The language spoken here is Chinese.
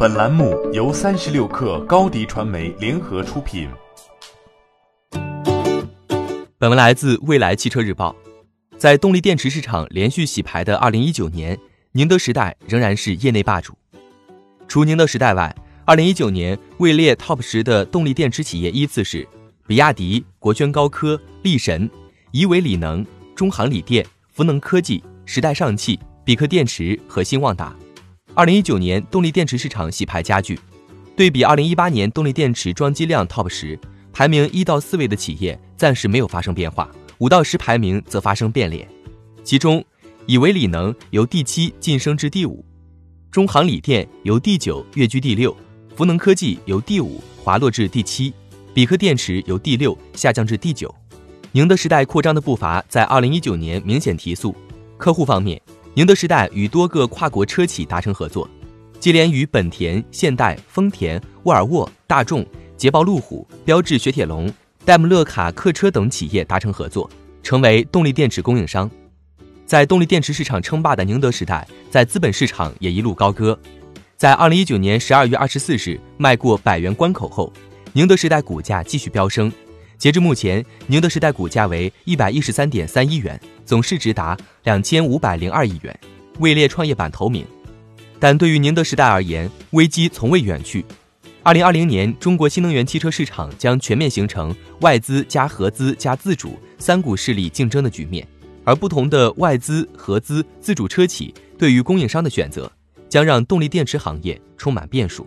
本栏目由三十六氪高低传媒联合出品。本文来自未来汽车日报。在动力电池市场连续洗牌的二零一九年，宁德时代仍然是业内霸主。除宁德时代外，二零一九年位列 TOP 十的动力电池企业依次是比亚迪、国轩高科、力神、宜维锂能、中航锂电、孚能科技、时代上汽、比克电池和新旺达。二零一九年动力电池市场洗牌加剧，对比二零一八年动力电池装机量 TOP 十，排名一到四位的企业暂时没有发生变化。五到十排名则发生变脸，其中，以为锂能由第七晋升至第五，中航锂电由第九跃居第六，孚能科技由第五滑落至第七，比克电池由第六下降至第九。宁德时代扩张的步伐在二零一九年明显提速。客户方面，宁德时代与多个跨国车企达成合作，接连与本田、现代、丰田、沃尔沃、大众、捷豹路虎、标致雪铁龙。戴姆勒卡客车等企业达成合作，成为动力电池供应商。在动力电池市场称霸的宁德时代，在资本市场也一路高歌。在二零一九年十二月二十四日迈过百元关口后，宁德时代股价继续飙升。截至目前，宁德时代股价为一百一十三点三一元，总市值达两千五百零二亿元，位列创业板头名。但对于宁德时代而言，危机从未远去。二零二零年，中国新能源汽车市场将全面形成外资加合资加自主三股势力竞争的局面，而不同的外资、合资、自主车企对于供应商的选择，将让动力电池行业充满变数。